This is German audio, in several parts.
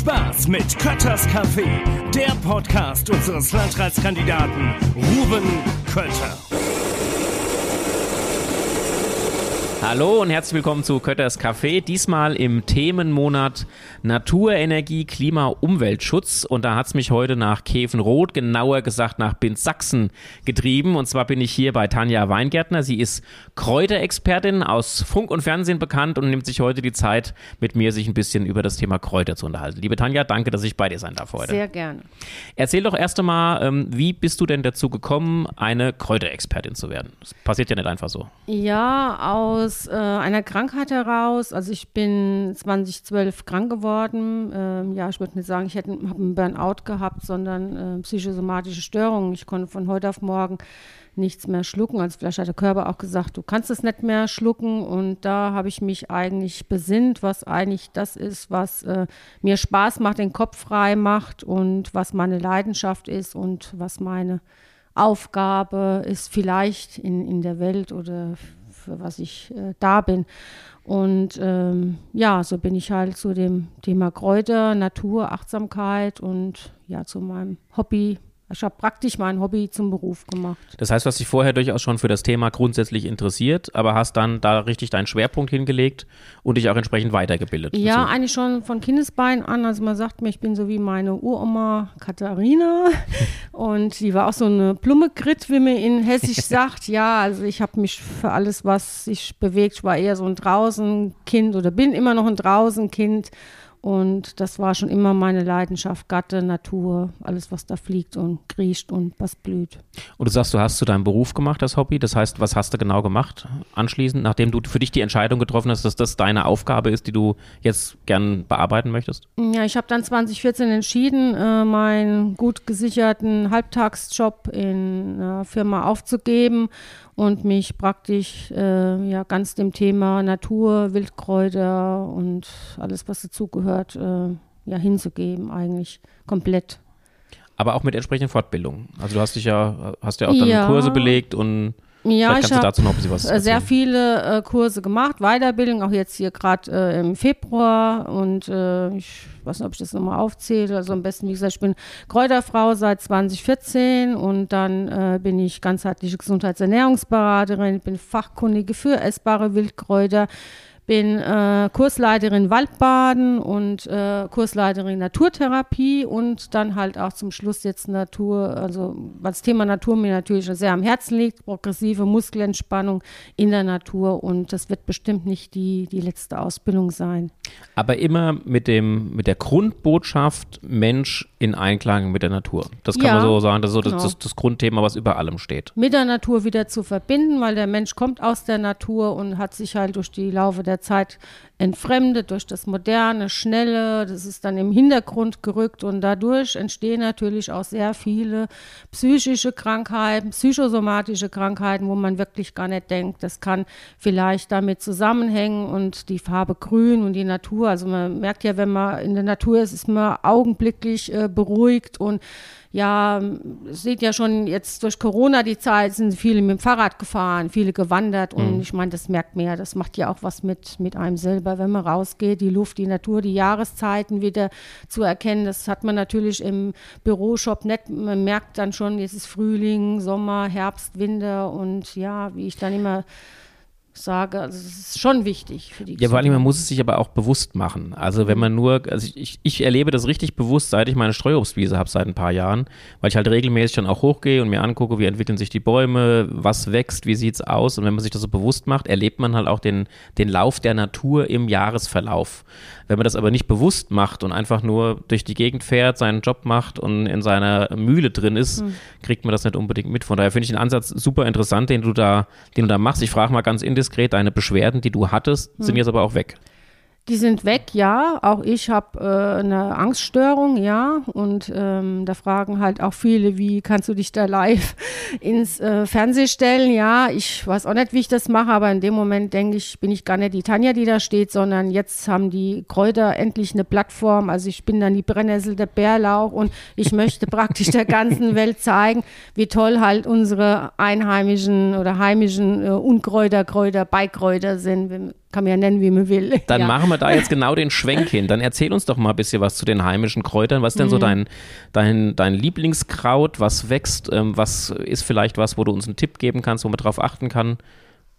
Spaß mit Kötters Café, der Podcast unseres Landratskandidaten Ruben Kötter. Hallo und herzlich willkommen zu Kötters Café. Diesmal im Themenmonat Natur, Energie, Klima, Umweltschutz. Und da hat's mich heute nach Käfenroth, genauer gesagt nach Binz-Sachsen getrieben. Und zwar bin ich hier bei Tanja Weingärtner. Sie ist Kräuterexpertin aus Funk und Fernsehen bekannt und nimmt sich heute die Zeit, mit mir sich ein bisschen über das Thema Kräuter zu unterhalten. Liebe Tanja, danke, dass ich bei dir sein darf heute. Sehr gerne. Erzähl doch erst einmal, ähm, wie bist du denn dazu gekommen, eine Kräuterexpertin zu werden? Das passiert ja nicht einfach so. Ja, aus äh, einer Krankheit heraus. Also ich bin 2012 krank geworden. Ähm, ja, ich würde nicht sagen, ich habe einen Burnout gehabt, sondern äh, psychosomatische Störungen. Ich konnte von heute auf morgen nichts mehr schlucken. Also vielleicht hat der Körper auch gesagt, du kannst es nicht mehr schlucken. Und da habe ich mich eigentlich besinnt, was eigentlich das ist, was äh, mir Spaß macht, den Kopf frei macht und was meine Leidenschaft ist und was meine Aufgabe ist vielleicht in, in der Welt oder für was ich äh, da bin. Und ähm, ja, so bin ich halt zu dem Thema Kräuter, Natur, Achtsamkeit und ja, zu meinem Hobby ich habe praktisch mein Hobby zum Beruf gemacht. Das heißt, du hast dich vorher durchaus schon für das Thema grundsätzlich interessiert, aber hast dann da richtig deinen Schwerpunkt hingelegt und dich auch entsprechend weitergebildet. Ja, dazu. eigentlich schon von Kindesbein an. Also man sagt mir, ich bin so wie meine Uroma Katharina und die war auch so eine Blummegrit, wie man in Hessisch sagt. Ja, also ich habe mich für alles, was sich bewegt, ich war eher so ein Draußenkind oder bin immer noch ein Draußenkind und das war schon immer meine Leidenschaft, Gatte, Natur, alles, was da fliegt und kriecht und was blüht. Und du sagst, du hast zu deinem Beruf gemacht, das Hobby. Das heißt, was hast du genau gemacht anschließend, nachdem du für dich die Entscheidung getroffen hast, dass das deine Aufgabe ist, die du jetzt gern bearbeiten möchtest? Ja, ich habe dann 2014 entschieden, äh, meinen gut gesicherten Halbtagsjob in einer Firma aufzugeben und mich praktisch äh, ja ganz dem Thema Natur, Wildkräuter und alles, was dazugehört, äh, ja hinzugeben, eigentlich komplett. Aber auch mit entsprechenden Fortbildungen. Also du hast dich ja, hast ja auch dann ja. Kurse belegt und ja, Vielleicht kannst du dazu noch ein bisschen was erzählen. sehr viele äh, Kurse gemacht, Weiterbildung, auch jetzt hier gerade äh, im Februar und äh, ich weiß nicht, ob ich das nochmal aufzähle, also am besten, wie gesagt, ich bin Kräuterfrau seit 2014 und dann äh, bin ich ganzheitliche Gesundheitsernährungsberaterin, bin Fachkundige für essbare Wildkräuter, bin äh, Kursleiterin Waldbaden und äh, Kursleiterin Naturtherapie und dann halt auch zum Schluss jetzt Natur, also weil das Thema Natur mir natürlich sehr am Herzen liegt, progressive Muskelentspannung in der Natur und das wird bestimmt nicht die, die letzte Ausbildung sein. Aber immer mit dem, mit der Grundbotschaft Mensch in Einklang mit der Natur. Das kann ja, man so sagen, das ist so genau. das, das, das Grundthema, was über allem steht. Mit der Natur wieder zu verbinden, weil der Mensch kommt aus der Natur und hat sich halt durch die Laufe der Zeit entfremdet durch das moderne, schnelle, das ist dann im Hintergrund gerückt und dadurch entstehen natürlich auch sehr viele psychische Krankheiten, psychosomatische Krankheiten, wo man wirklich gar nicht denkt, das kann vielleicht damit zusammenhängen und die Farbe grün und die Natur, also man merkt ja, wenn man in der Natur ist, ist man augenblicklich äh, beruhigt und ja, sieht ja schon jetzt durch Corona die Zeit, sind viele mit dem Fahrrad gefahren, viele gewandert und mhm. ich meine, das merkt man ja, das macht ja auch was mit, mit einem selber, wenn man rausgeht, die Luft, die Natur, die Jahreszeiten wieder zu erkennen, das hat man natürlich im Büroshop nicht, man merkt dann schon, jetzt ist Frühling, Sommer, Herbst, Winter und ja, wie ich dann immer sage, also es ist schon wichtig für die Ja, vor allem, man muss es sich aber auch bewusst machen. Also wenn man nur, also ich, ich erlebe das richtig bewusst, seit ich meine Streuobstwiese habe seit ein paar Jahren, weil ich halt regelmäßig dann auch hochgehe und mir angucke, wie entwickeln sich die Bäume, was wächst, wie sieht es aus und wenn man sich das so bewusst macht, erlebt man halt auch den, den Lauf der Natur im Jahresverlauf. Wenn man das aber nicht bewusst macht und einfach nur durch die Gegend fährt, seinen Job macht und in seiner Mühle drin ist, mhm. kriegt man das nicht unbedingt mit. Von daher finde ich den Ansatz super interessant, den du da, den du da machst. Ich frage mal ganz indiskret, deine Beschwerden, die du hattest, mhm. sind jetzt aber auch weg. Die sind weg, ja. Auch ich habe äh, eine Angststörung, ja. Und ähm, da fragen halt auch viele, wie kannst du dich da live ins äh, Fernsehen stellen? Ja, ich weiß auch nicht, wie ich das mache, aber in dem Moment denke ich, bin ich gar nicht die Tanja, die da steht, sondern jetzt haben die Kräuter endlich eine Plattform. Also ich bin dann die Brennnessel, der Bärlauch und ich möchte praktisch der ganzen Welt zeigen, wie toll halt unsere einheimischen oder heimischen äh, Unkräuter, Kräuter, Beikräuter sind kann man ja nennen, wie man will. Dann ja. machen wir da jetzt genau den Schwenk hin. Dann erzähl uns doch mal ein bisschen was zu den heimischen Kräutern. Was ist denn Mhm. so dein, dein, dein Lieblingskraut? Was wächst? Ähm, was ist vielleicht was, wo du uns einen Tipp geben kannst, wo man drauf achten kann?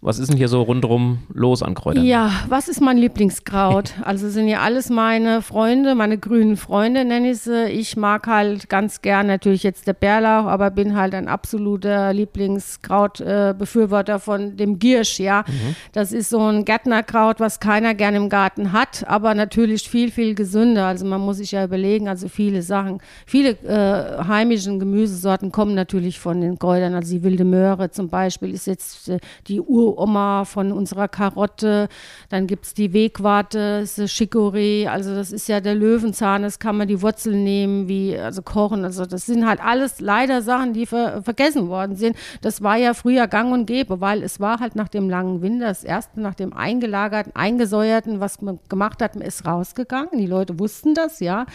Was ist denn hier so rundherum los an Kräutern? Ja, was ist mein Lieblingskraut? Also sind ja alles meine Freunde, meine grünen Freunde nenne ich sie. Ich mag halt ganz gern natürlich jetzt der Bärlauch, aber bin halt ein absoluter Lieblingskrautbefürworter von dem Giersch, ja. Das ist so ein Gärtnerkraut, was keiner gern im Garten hat, aber natürlich viel, viel gesünder. Also man muss sich ja überlegen, also viele Sachen, viele äh, heimischen Gemüsesorten kommen natürlich von den Kräutern. Also die wilde Möhre zum Beispiel ist jetzt äh, die Uroma von unserer Karotte. Dann gibt es die Wegwarte, das ist Chicorée, also das ist ja der Löwenzahn, das kann man die Wurzeln nehmen, wie, also kochen. Also das sind halt alles leider Sachen, die ver vergessen worden sind. Das war ja früher gang und gäbe, weil es war halt nach dem langen Winter das erste, nach dem eingelagerten, eingesäuerten, was man gemacht hat, man ist rausgegangen. Die Leute wussten das, ja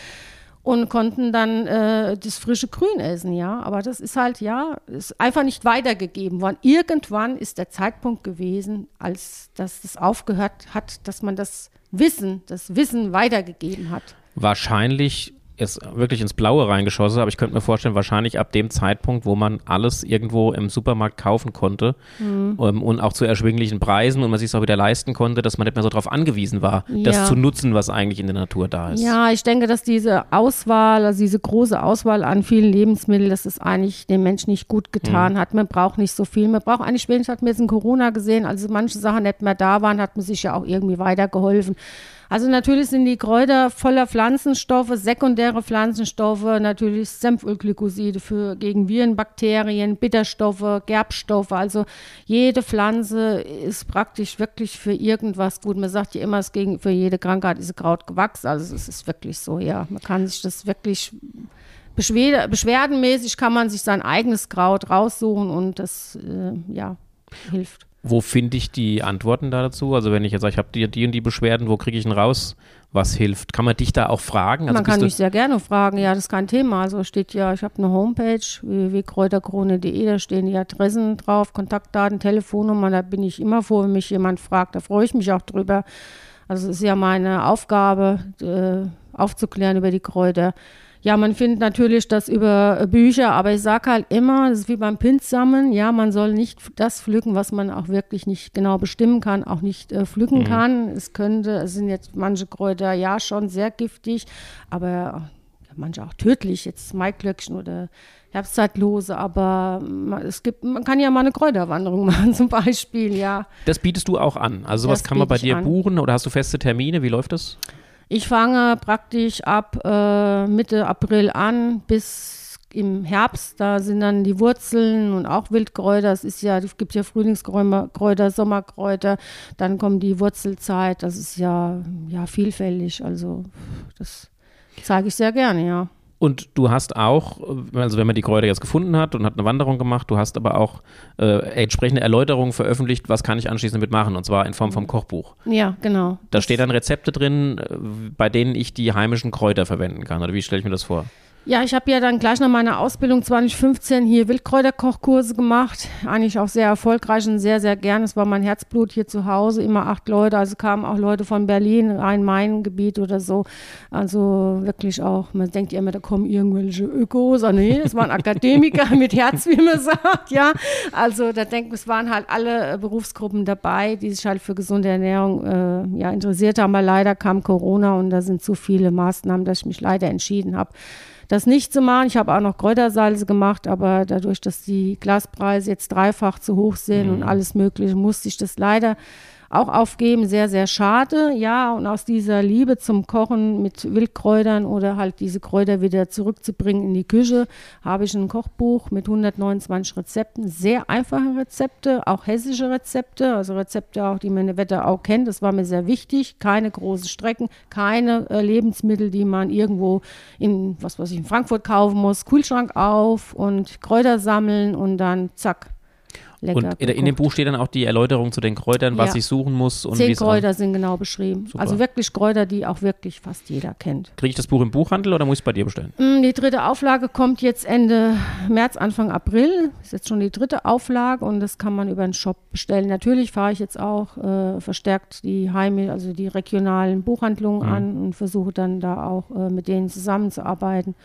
und konnten dann äh, das frische Grün essen, ja. Aber das ist halt, ja, ist einfach nicht weitergegeben worden. Irgendwann ist der Zeitpunkt gewesen, als dass das aufgehört hat, dass man das Wissen, das Wissen weitergegeben hat. Wahrscheinlich ist wirklich ins Blaue reingeschossen, aber ich könnte mir vorstellen, wahrscheinlich ab dem Zeitpunkt, wo man alles irgendwo im Supermarkt kaufen konnte Mhm. ähm, und auch zu erschwinglichen Preisen und man sich es auch wieder leisten konnte, dass man nicht mehr so darauf angewiesen war, das Ja. zu nutzen, was eigentlich in der Natur da ist. Ja, ich denke, dass diese Auswahl, also diese große Auswahl an vielen Lebensmitteln, dass es eigentlich dem Menschen nicht gut getan hat. Man braucht nicht so viel. Man braucht eigentlich wenig, hat man jetzt in Corona gesehen, also manche Sachen nicht mehr da waren, hat man sich ja auch irgendwie weitergeholfen. Also natürlich sind die Kräuter voller Pflanzenstoffe, sekundäre Pflanzenstoffe, natürlich Senfölglykoside für gegen Viren, Bakterien, Bitterstoffe, Gerbstoffe. Also jede Pflanze ist praktisch wirklich für irgendwas gut. Man sagt ja immer, es gegen für jede Krankheit ist Kraut gewachsen. Also es ist wirklich so, ja. Man kann sich das wirklich beschwer beschwerdenmäßig kann man sich sein eigenes Kraut raussuchen und das äh, ja hilft. Wo finde ich die Antworten da dazu? Also wenn ich jetzt sage, ich habe die, die und die Beschwerden, wo kriege ich denn raus, was hilft? Kann man dich da auch fragen? Also Man kann mich sehr gerne fragen, ja, das ist kein Thema. Also steht ja, ich habe eine Homepage, www.kräuterkrone.de, da stehen die Adressen drauf, Kontaktdaten, Telefonnummer, da bin ich immer froh, wenn mich jemand fragt, da freue ich mich auch drüber. Also es ist ja meine Aufgabe, äh, aufzuklären über die Kräuter. Ja, man findet natürlich das über äh, Bücher, aber ich sage halt immer, das ist wie beim Pinsammeln, ja, man soll nicht das pflücken, was man auch wirklich nicht genau bestimmen kann, auch nicht äh, pflücken kann. Es könnte, es sind jetzt manche Kräuter ja schon sehr giftig, aber ja, manche auch tödlich, jetzt Maiklöckchen oder Herbstzeitlose, aber man, es gibt, man kann ja mal eine Kräuterwanderung machen zum Beispiel, ja. Das bietest du auch an. Also sowas Das kann man bei dir an. buchen oder hast du feste Termine? Wie läuft das? Ich fange praktisch ab äh, Mitte April an bis im Herbst. Da sind dann die Wurzeln und auch Wildkräuter. Es ist ja, es gibt ja Frühlingskräuter, Sommerkräuter. Dann kommt die Wurzelzeit. Das ist ja, ja vielfältig. Also das zeige ich sehr gerne, ja. Und du hast auch, also wenn man die Kräuter jetzt gefunden hat und hat eine Wanderung gemacht, du hast aber auch äh, entsprechende Erläuterungen veröffentlicht, was kann ich anschließend damit machen, und zwar in Form vom Kochbuch. Ja, genau. Da steht dann Rezepte drin, äh, bei denen ich die heimischen Kräuter verwenden kann. Oder wie stelle ich mir das vor? Ja, ich habe ja dann gleich nach meiner Ausbildung 2015 hier Wildkräuterkochkurse gemacht. Eigentlich auch sehr erfolgreich und sehr, sehr gern. Es war mein Herzblut hier zu Hause, immer acht Leute. Also kamen auch Leute von Berlin, Rhein-Main-Gebiet oder so. Also wirklich auch, man denkt ja immer, da kommen irgendwelche Ökos. Aber nee, es waren Akademiker mit Herz, wie man sagt, ja. Also da denkt man, es waren halt alle äh, Berufsgruppen dabei, die sich halt für gesunde Ernährung äh, ja, interessiert haben. Aber leider kam Corona und da sind zu viele Maßnahmen, dass ich mich leider entschieden habe, das nicht zu machen. Ich habe auch noch Kräutersalze gemacht, aber dadurch, dass die Glaspreise jetzt dreifach zu hoch sind und alles Mögliche, musste ich das leider auch aufgeben. Sehr, sehr schade. Ja, und aus dieser Liebe zum Kochen mit Wildkräutern oder halt diese Kräuter wieder zurückzubringen in die Küche, habe ich ein Kochbuch mit 129 Rezepten. Sehr einfache Rezepte, auch hessische Rezepte, also Rezepte auch, die man in der Wetterau kennt. Das war mir sehr wichtig. Keine großen Strecken, keine äh, Lebensmittel, die man irgendwo in, was weiß ich, in Frankfurt kaufen muss. Kühlschrank auf und Kräuter sammeln und dann zack. Lecker. Und in, in dem. Buch steht dann auch die Erläuterung zu den Kräutern, was Ja. ich suchen muss und wie Zehn Kräuter sind genau beschrieben. Super. Also wirklich Kräuter, die auch wirklich fast jeder kennt. Kriege ich das Buch im Buchhandel oder muss ich es bei dir bestellen? Mm, Die dritte Auflage kommt jetzt Ende März, Anfang April. Ist jetzt schon die dritte Auflage und das kann man über den Shop bestellen. Natürlich fahre ich jetzt auch äh, verstärkt die Heime, also die regionalen Buchhandlungen Mhm. an und versuche dann da auch äh, mit denen zusammenzuarbeiten.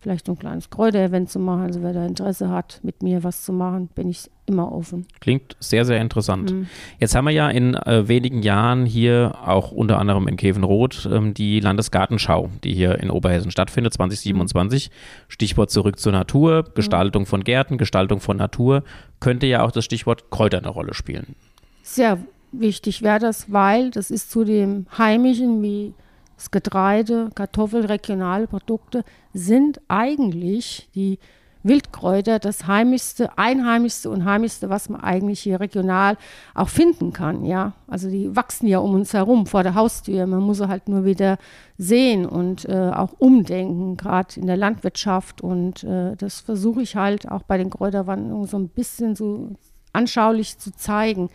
Vielleicht so ein kleines Kräuterevent zu machen. Also wer da Interesse hat, mit mir was zu machen, bin ich immer offen. Klingt sehr, sehr interessant. Mhm. Jetzt haben wir ja in äh, wenigen Jahren hier auch unter anderem in Kevenroth ähm, die Landesgartenschau, die hier in Oberhessen stattfindet, 2027. Stichwort zurück zur Natur, Gestaltung von Gärten, Gestaltung von Natur. Könnte ja auch das Stichwort Kräuter eine Rolle spielen. Sehr wichtig wäre das, weil das ist zu dem Heimischen wie das Getreide, Kartoffel, regionale Produkte sind eigentlich die Wildkräuter das heimischste, einheimischste und heimischste, was man eigentlich hier regional auch finden kann, ja. Also die wachsen ja um uns herum vor der Haustür. Man muss sie halt nur wieder sehen und äh, auch umdenken, gerade in der Landwirtschaft. Und äh, das versuche ich halt auch bei den Kräuterwanderungen so ein bisschen so anschaulich zu zeigen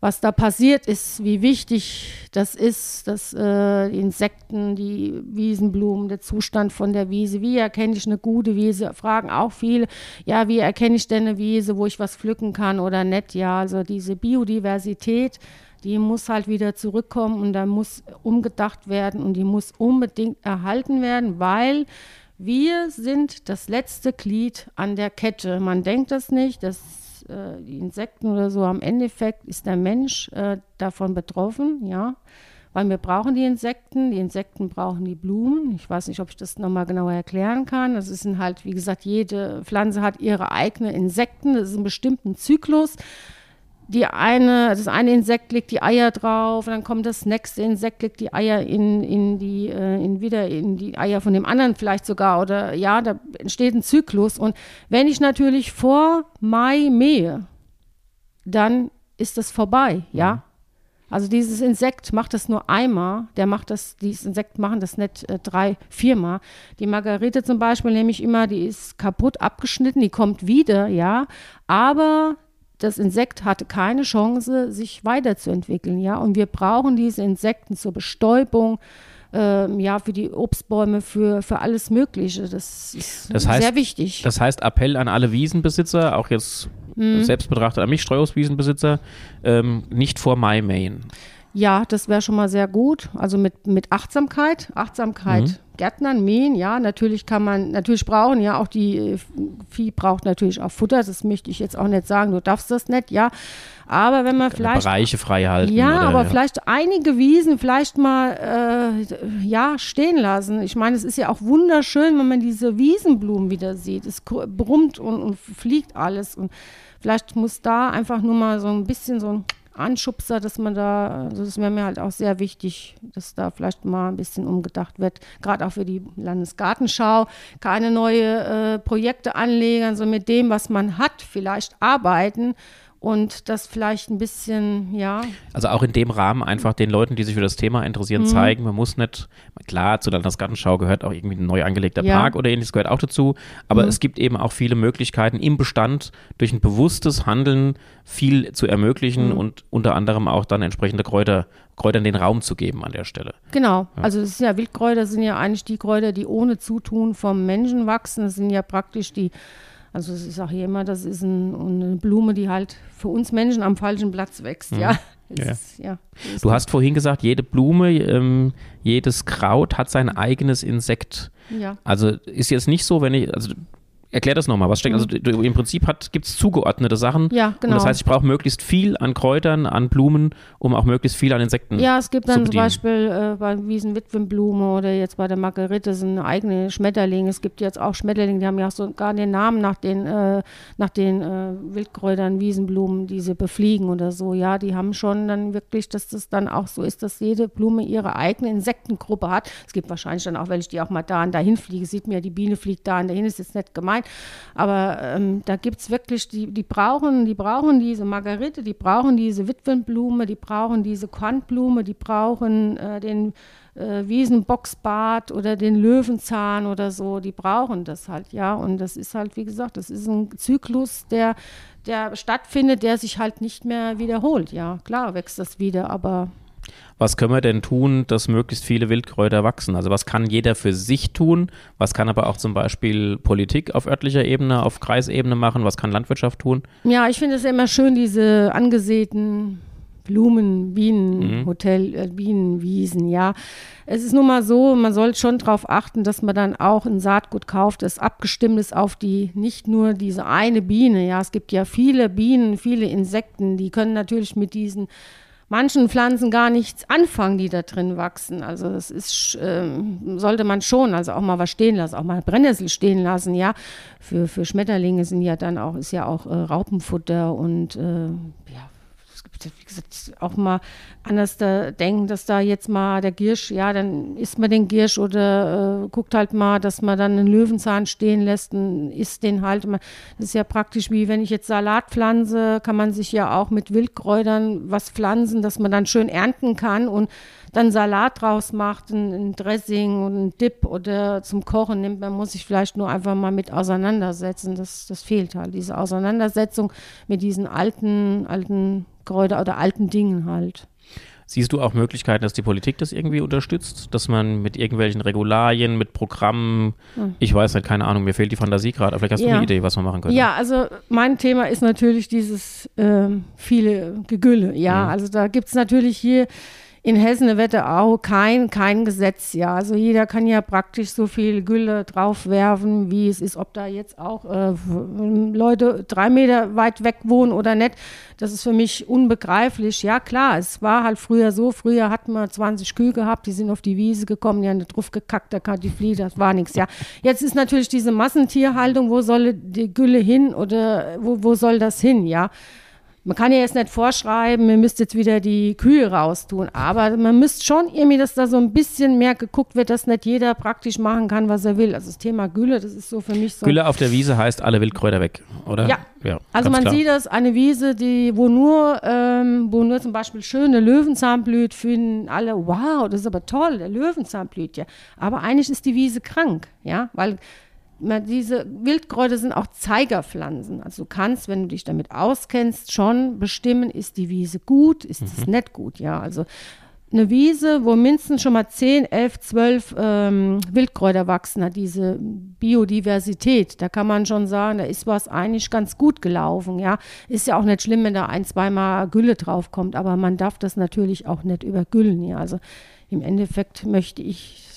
was da passiert ist, wie wichtig das ist, dass äh, die Insekten, die Wiesenblumen, der Zustand von der Wiese, wie erkenne ich eine gute Wiese, fragen auch viele, ja, wie erkenne ich denn eine Wiese, wo ich was pflücken kann oder nicht, ja, also diese Biodiversität, die muss halt wieder zurückkommen und da muss umgedacht werden und die muss unbedingt erhalten werden, weil wir sind das letzte Glied an der Kette. Man denkt das nicht, das äh, die Insekten oder so, am Endeffekt ist der Mensch äh, davon betroffen, ja. Weil wir brauchen die Insekten, die Insekten brauchen die Blumen. Ich weiß nicht, ob ich das nochmal genauer erklären kann. Das ist halt, wie gesagt, jede Pflanze hat ihre eigenen Insekten. Das ist ein bestimmten Zyklus. Die eine, das eine Insekt legt die Eier drauf, dann kommt das nächste Insekt, legt die Eier in, in die, äh, in wieder in die Eier von dem anderen vielleicht sogar. Oder ja, da entsteht ein Zyklus. Und wenn ich natürlich vor Mai mähe, dann ist das vorbei, ja. Also dieses Insekt macht das nur einmal, der macht das, dieses Insekt machen das nicht äh, drei, viermal. Die Margarete zum Beispiel nehme ich immer, die ist kaputt abgeschnitten, die kommt wieder, ja, aber das Insekt hatte keine Chance, sich weiterzuentwickeln, ja, und wir brauchen diese Insekten zur Bestäubung, ähm, ja, für die Obstbäume, für, für alles Mögliche. Das ist Das heißt- sehr wichtig. Das heißt, Appell an alle Wiesenbesitzer, auch jetzt Mhm. selbst betrachtet an mich, Streuobstwiesenbesitzer, ähm, nicht vor Mai mähen. Ja, das wäre schon mal sehr gut. Also mit, mit Achtsamkeit, Achtsamkeit, Mhm. Gärtnern, mähen, ja, natürlich kann man, natürlich brauchen ja auch die äh, Vieh braucht natürlich auch Futter, das möchte ich jetzt auch nicht sagen, du darfst das nicht, ja. Aber wenn man vielleicht Bereiche frei halten. ja, oder, aber vielleicht einige Wiesen vielleicht mal äh, ja, stehen lassen. Ich meine, es ist ja auch wunderschön, wenn man diese Wiesenblumen wieder sieht. Es brummt und, und fliegt alles. Und vielleicht muss da einfach nur mal so ein bisschen so ein Anschubser, dass man da, also das wäre mir halt auch sehr wichtig, dass da vielleicht mal ein bisschen umgedacht wird, gerade auch für die Landesgartenschau, keine neue äh, Projekte anlegen, also mit dem, was man hat, vielleicht arbeiten und das vielleicht ein bisschen, ja, Also auch in dem Rahmen einfach den Leuten, die sich für das Thema Mhm. interessieren, zeigen. Man muss nicht, klar, zu der Landesgartenschau gehört auch irgendwie ein neu angelegter Ja. Mhm. Park oder ähnliches gehört auch dazu. Aber es gibt eben auch viele Möglichkeiten im Bestand durch ein bewusstes Handeln viel zu Mhm. ermöglichen und unter anderem auch dann entsprechende Kräuter, Kräutern den Raum zu geben an der Stelle. Genau, also das ist ja Wildkräuter sind ja eigentlich die Kräuter, die ohne Zutun vom Menschen wachsen. Das sind ja praktisch die, also ich sage hier immer, das ist ein, eine Blume, die halt für uns Menschen am falschen Platz wächst, ja. Es Ja. Ist, ja. Du hast vorhin gesagt, jede Blume, ähm, jedes Kraut hat sein eigenes Insekt. ja. Also ist jetzt nicht so, wenn ich, also erklär das nochmal, was steckt, also du, im Prinzip gibt es zugeordnete Sachen. Ja, Und das genau. heißt, ich brauche möglichst viel an Kräutern, an Blumen, um auch möglichst viel an Insekten Ja, es gibt zu dann zum. Beispiel äh, bei Wiesenwitwenblume oder jetzt bei der Margerite sind eigene Schmetterlinge. Es gibt jetzt auch Schmetterlinge, die haben ja auch sogar den Namen nach den, äh, nach den äh, Wildkräutern, Wiesenblumen, die sie befliegen oder so. Ja, die haben schon dann wirklich, dass das dann auch so ist, dass jede Blume ihre eigene Insektengruppe hat. Es gibt wahrscheinlich dann auch welche, die auch mal da und dahin fliegen. Sieht mir, die Biene fliegt da und dahin, ist jetzt nicht gemeint. Nein, aber ähm, da gibt es wirklich, die, die brauchen, die brauchen diese Margarite, die brauchen diese Witwenblume, die brauchen diese Kornblume, die brauchen äh, den äh, Wiesenboxbart oder den Löwenzahn oder so, die brauchen das halt, ja. Und das ist halt, wie gesagt, das ist ein Zyklus, der, der stattfindet, der sich halt nicht mehr wiederholt. Ja, klar wächst das wieder, aber was können wir denn tun, dass möglichst viele Wildkräuter wachsen? Also was kann jeder für sich tun? Was kann aber auch zum Beispiel Politik auf örtlicher Ebene, auf Kreisebene machen? Was kann Landwirtschaft tun? Ja, ich finde es immer schön, diese angesäten Blumen, Bienen, mhm. Hotel, äh, Bienenwiesen, ja. Es ist nun mal so, man sollte schon darauf achten, dass man dann auch ein Saatgut kauft, das abgestimmt ist auf die, nicht nur diese eine Biene, ja. Es gibt ja viele Bienen, viele Insekten, die können natürlich mit diesen manchen Pflanzen gar nichts anfangen, die da drin wachsen. Also das ist, äh, sollte man schon, also auch mal was stehen lassen, auch mal Brennnessel stehen lassen, ja. Für, für Schmetterlinge sind ja dann auch, ist ja auch äh, Raupenfutter und äh, ja, wie gesagt, auch mal anders da denken, dass da jetzt mal der Giersch, ja, dann isst man den Giersch oder äh, guckt halt mal, dass man dann einen Löwenzahn stehen lässt und isst den halt. Das ist ja praktisch wie wenn ich jetzt Salat pflanze, kann man sich ja auch mit Wildkräutern was pflanzen, dass man dann schön ernten kann und dann Salat draus macht, ein, ein, Dressing und ein Dip oder zum Kochen nimmt, man muss sich vielleicht nur einfach mal mit auseinandersetzen. Das, das fehlt halt, diese Auseinandersetzung mit diesen alten, alten Kräuter oder alten Dingen halt. Siehst du auch Möglichkeiten, dass die Politik das irgendwie unterstützt? Dass man mit irgendwelchen Regularien, mit Programmen, hm. ich weiß halt keine Ahnung, mir fehlt die Fantasie gerade, vielleicht hast ja. du eine Idee, was man machen könnte. Ja, also mein Thema ist natürlich dieses äh, viele Gegülle. Ja, hm. also da gibt es natürlich hier in Hessen Wetterau kein, kein Gesetz, ja. Also jeder kann ja praktisch so viel Gülle draufwerfen, wie es ist, ob da jetzt auch äh, Leute drei Meter weit weg wohnen oder nicht. Das ist für mich unbegreiflich. Ja, klar, es war halt früher so. Früher hatten wir 20 Kühe gehabt, die sind auf die Wiese gekommen, die haben drauf gekackt, da kam die Flieh, das war nichts, ja. Jetzt ist natürlich diese Massentierhaltung, wo soll die Gülle hin oder wo, wo soll das hin, ja. Man kann ja jetzt nicht vorschreiben, ihr müsst jetzt wieder die Kühe raustun, aber man müsste schon irgendwie, dass da so ein bisschen mehr geguckt wird, dass nicht jeder praktisch machen kann, was er will. Also das Thema Gülle, das ist so für mich so. Gülle auf der Wiese heißt alle Wildkräuter weg, oder? Ja. ja also man klar. sieht das, eine Wiese, die, wo nur, ähm, wo nur zum Beispiel schöne Löwenzahn blüht, finden alle, wow, das ist aber toll, der Löwenzahn blüht ja. Aber eigentlich ist die Wiese krank, ja, weil diese Wildkräuter sind auch Zeigerpflanzen. Also du kannst, wenn du dich damit auskennst, schon bestimmen, ist die Wiese gut, ist es mhm. nicht gut. Ja, also eine Wiese, wo mindestens schon mal 10, 11, 12 ähm, Wildkräuter wachsen, hat diese Biodiversität. Da kann man schon sagen, da ist was eigentlich ganz gut gelaufen. Ja, ist ja auch nicht schlimm, wenn da ein, zweimal Gülle draufkommt, aber man darf das natürlich auch nicht übergüllen. Ja, also im Endeffekt möchte ich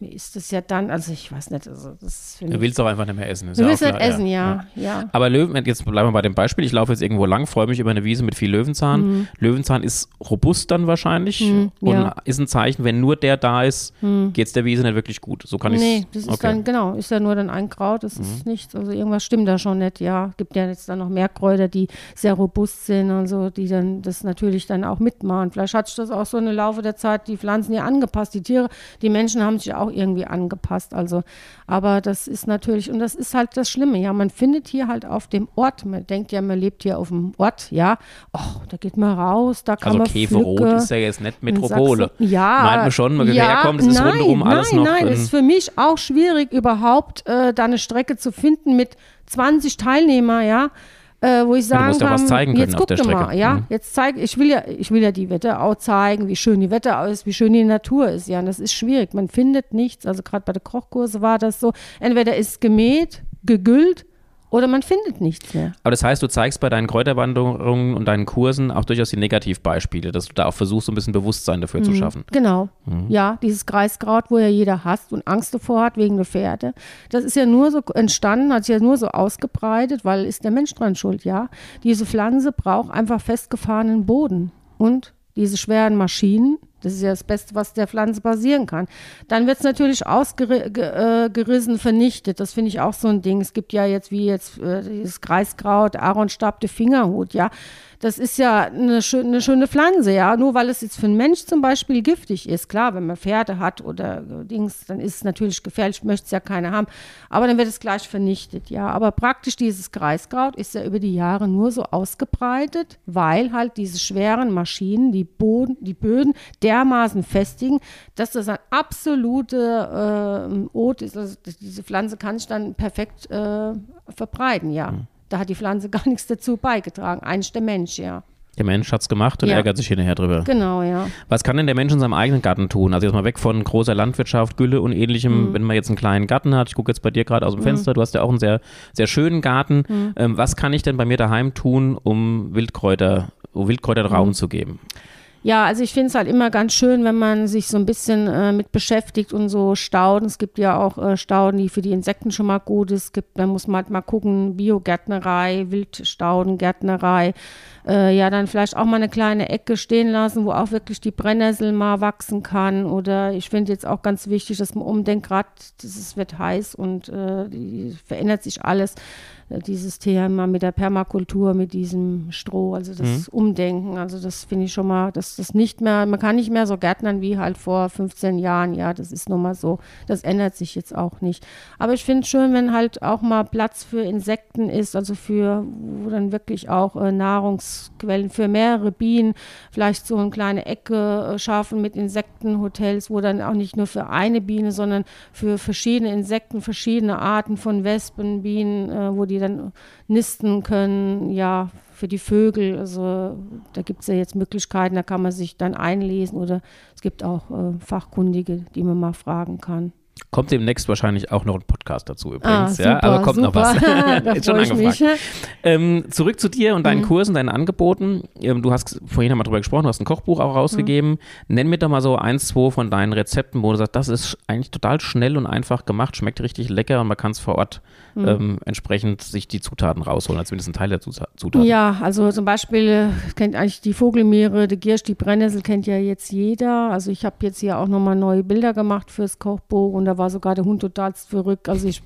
mir ist das ja dann, also ich weiß nicht, also das Du willst doch einfach nicht mehr essen. du willst nicht essen, ja, ja, ja. Aber Löwen, jetzt bleiben wir bei dem Beispiel, ich laufe jetzt irgendwo lang, freue mich über eine Wiese mit viel Löwenzahn. Mhm. Löwenzahn ist robust dann wahrscheinlich mhm, und ist ein Zeichen, wenn nur der da ist, mhm. geht es der Wiese nicht wirklich gut. So kann ich Nee, das ist okay. dann, genau, ist ja nur dann ein Kraut, das ist mhm. nichts, also irgendwas stimmt da schon nicht, ja. Gibt ja jetzt dann noch mehr Kräuter, die sehr robust sind und so, die dann das natürlich dann auch mitmachen. Vielleicht hat sich das auch so im Laufe der Zeit, die Pflanzen ja angepasst, die Tiere, die Menschen haben sich auch irgendwie angepasst. Also, aber das ist natürlich, und das ist halt das Schlimme, ja, man findet hier halt auf dem Ort, man denkt ja, man lebt hier auf dem Ort, ja, oh, da geht man raus, da kann also man Käferrot pflücke. ist ja jetzt nicht Metropole. Ja. Meint man schon, man ja, herkommt, es ist nein, rundherum alles nein, noch. Nein, nein, ist für mich auch schwierig, überhaupt äh, da eine Strecke zu finden mit 20 Teilnehmer, ja äh, wo ich sagen ja, kann, zeigen jetzt doch mal, ja, mhm. jetzt zeig, ich will ja, ich will ja die Wetterau zeigen, wie schön die Wetterau ist, wie schön die Natur ist, ja, und das ist schwierig, man findet nichts, also gerade bei der Kochkurse war das so, entweder ist gemäht, gegüllt oder man findet nichts mehr. Aber das heißt, du zeigst bei deinen Kräuterwanderungen und deinen Kursen auch durchaus die Negativbeispiele, dass du da auch versuchst, so ein bisschen Bewusstsein dafür mhm. zu schaffen. Genau. Mhm. Ja, dieses Kreiskraut, wo ja jeder hasst und Angst davor hat wegen der Pferde. Das ist ja nur so entstanden, hat sich ja nur so ausgebreitet, weil ist der Mensch dran schuld, ja. Diese Pflanze braucht einfach festgefahrenen Boden und diese schweren Maschinen, das ist ja das Beste, was der Pflanze passieren kann. Dann wird es natürlich ausgerissen, äh, vernichtet. Das finde ich auch so ein Ding. Es gibt ja jetzt wie jetzt äh, dieses Kreiskraut, Aaronstab, der Fingerhut, ja. Das ist ja eine, schö eine schöne Pflanze, ja. Nur weil es jetzt für einen Mensch zum Beispiel giftig ist. Klar, wenn man Pferde hat oder Dings, dann ist es natürlich gefährlich, möchte es ja keiner haben. Aber dann wird es gleich vernichtet, ja. Aber praktisch dieses Kreiskraut ist ja über die Jahre nur so ausgebreitet, weil halt diese schweren Maschinen die, Boden, die Böden dermaßen festigen, dass das ein absolute äh, Ot ist. Also diese Pflanze kann sich dann perfekt äh, verbreiten, ja. Mhm. Da hat die Pflanze gar nichts dazu beigetragen. Eigentlich der Mensch, ja. Der Mensch hat es gemacht und Ja. ärgert sich hinterher drüber. Genau, ja. Was kann denn der Mensch in seinem eigenen Garten tun? Also jetzt mal weg von großer Landwirtschaft, Gülle und ähnlichem. Mhm. Wenn man jetzt einen kleinen Garten hat, ich gucke jetzt bei dir gerade aus dem Fenster, du hast ja auch einen sehr, sehr schönen Garten. Mhm. Ähm, was kann ich denn bei mir daheim tun, um Wildkräuter, um Wildkräuter Raum Mhm. zu geben? Ja, also ich finde es halt immer ganz schön, wenn man sich so ein bisschen äh, mit beschäftigt und so Stauden. Es gibt ja auch äh, Stauden, die für die Insekten schon mal gut ist. Es gibt, da muss man halt mal gucken, Biogärtnerei, Wildstaudengärtnerei. Äh, ja, dann vielleicht auch mal eine kleine Ecke stehen lassen, wo auch wirklich die Brennnessel mal wachsen kann. Oder ich finde jetzt auch ganz wichtig, dass man umdenkt, gerade es wird heiß und äh, verändert sich alles. Äh, Dieses Thema mit der Permakultur, mit diesem Stroh, also das Umdenken, also das finde ich schon mal, dass das nicht mehr, man kann nicht mehr so gärtnern wie halt vor 15 Jahren, ja, das ist nun mal so, das ändert sich jetzt auch nicht. Aber ich finde es schön, wenn halt auch mal Platz für Insekten ist, also für, wo dann wirklich auch äh, Nahrungsquellen für mehrere Bienen, vielleicht so eine kleine Ecke äh, schaffen mit Insektenhotels, wo dann auch nicht nur für eine Biene, sondern für verschiedene Insekten, verschiedene Arten von Wespen, Bienen, äh, wo die dann nisten können, ja, für die Vögel. Also da gibt es ja jetzt Möglichkeiten, da kann man sich dann einlesen oder es gibt auch äh, Fachkundige, die man mal fragen kann. Kommt demnächst wahrscheinlich auch noch ein Podcast dazu übrigens. Ah, ja, super, aber kommt noch was. super. Ist schon angefragt. Ähm, zurück zu dir und deinen Mhm. Kursen, deinen Angeboten. Ähm, du hast vorhin haben wir drüber gesprochen, du hast ein Kochbuch auch rausgegeben. Mhm. Nenn mir doch mal so eins, zwei von deinen Rezepten, wo du sagst, das ist eigentlich total schnell und einfach gemacht, schmeckt richtig lecker und man kann es vor Ort Mhm. ähm, entsprechend sich die Zutaten rausholen, als zumindest ein Teil der Zuta- Zutaten. Ja, also zum Beispiel äh, kennt eigentlich die Vogelmeere, die Giersch, die Brennnessel kennt ja jetzt jeder. Also ich habe jetzt hier auch nochmal neue Bilder gemacht fürs Kochbuch und da war sogar der Hund totalst verrückt. Also ich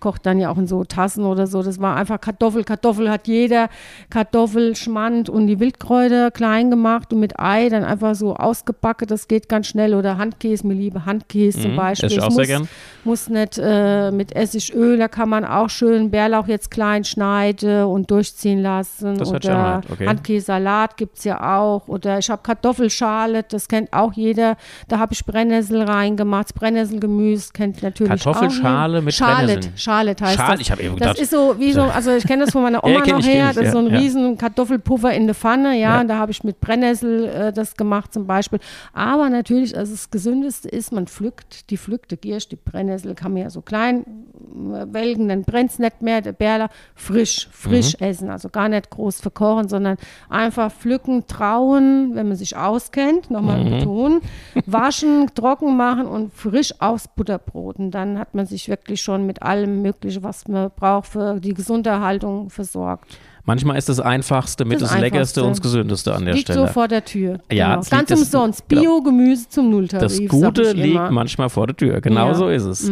koche dann ja auch in so Tassen oder so. Das war einfach Kartoffel. Kartoffel hat jeder. Kartoffel, Schmand und die Wildkräuter klein gemacht und mit Ei dann einfach so ausgebacken. Das geht ganz schnell. Oder Handkäse, mir liebe Handkäse zum Mhm, Beispiel. esse ich auch sehr muss, gern. muss nicht äh, mit Essigöl, da kann man auch schön Bärlauch jetzt klein schneiden und durchziehen lassen. Das oder an, okay. Handkäsesalat gibt es ja auch. Oder ich habe Kartoffelschale, das kennt auch jeder. Da habe ich Brennnessel reingemacht. Brennnesselgemüse kennt natürlich Kartoffelschale auch mit Schalet, Brennnesseln. Schalet heißt Schal- das. ich eben Das ist so wie so, also ich kenne das von meiner Oma Ja, noch her. ich, Das ist so ein ja. riesen Kartoffelpuffer in der Pfanne, ja. Ja. Und da habe ich mit Brennnessel äh, das gemacht zum Beispiel. Aber natürlich, also das Gesündeste ist, man pflückt die pflückte Giersch, die Brennnessel kann man ja so klein äh, welgen, dann brennt es nicht mehr, der Bärler frisch, frisch Mhm. essen. Also gar nicht groß verkochen, sondern einfach pflücken, trauen, wenn man sich auskennt, nochmal Mhm. betonen, waschen, trocken machen und frisch aus Butterbroten. Dann hat man sich wirklich schon mit allem Möglichen, was man braucht für die gesunde Erhaltung versorgt. Manchmal ist das Einfachste mit das, Das Leckerste und das Gesündeste an der liegt Stelle. so vor der Tür. Ja, genau. ganz liegt- das- umsonst. genau. Bio-Gemüse zum Nulltarif. Das Gute ich liegt immer. manchmal vor der Tür. Genau Ja. Mhm. so ist es.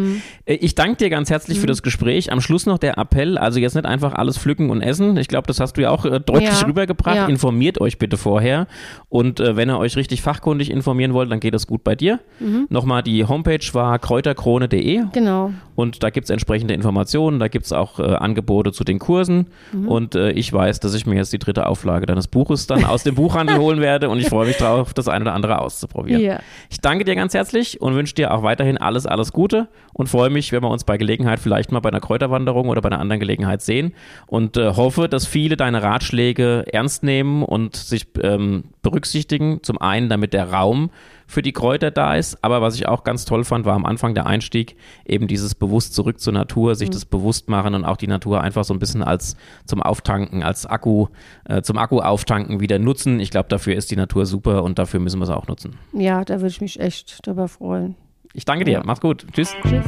Äh, Ich danke dir ganz herzlich für das Gespräch. Am Schluss noch der Appell, also jetzt nicht einfach alles pflücken und essen. Ich glaube, das hast du ja auch äh, deutlich Ja. rübergebracht. Ja. Informiert euch bitte vorher. Und äh, wenn ihr euch richtig fachkundig informieren wollt, dann geht es gut bei dir. Mhm. Nochmal, die Homepage war kräuterkrone.de Genau. und da gibt es entsprechende Informationen, da gibt es auch äh, Angebote zu den Kursen Mhm. und äh, ich weiß, dass ich mir jetzt die dritte Auflage deines Buches dann aus dem Buchhandel holen werde und ich freue mich drauf, das eine oder andere auszuprobieren. Ja. Ich danke dir ganz herzlich und wünsche dir auch weiterhin alles, alles Gute und freue mich, wenn wir uns bei Gelegenheit vielleicht mal bei einer Kräuterwanderung oder bei einer anderen Gelegenheit sehen und äh, hoffe, dass viele deine Ratschläge ernst nehmen und sich ähm, berücksichtigen. Zum einen, damit der Raum für die Kräuter da ist, aber was ich auch ganz toll fand, war am Anfang der Einstieg eben dieses bewusst zurück zur Natur, sich das bewusst machen und auch die Natur einfach so ein bisschen als zum Auftanken, als Akku, äh, zum Akku auftanken wieder nutzen. Ich glaube, dafür ist die Natur super und dafür müssen wir sie auch nutzen. Ja, da würde ich mich echt drüber freuen. Ich danke dir. Ja. Mach's gut. Tschüss. Tschüss.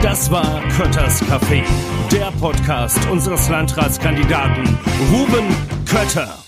Das war Kötters Café, der Podcast unseres Landratskandidaten Ruben Kötter.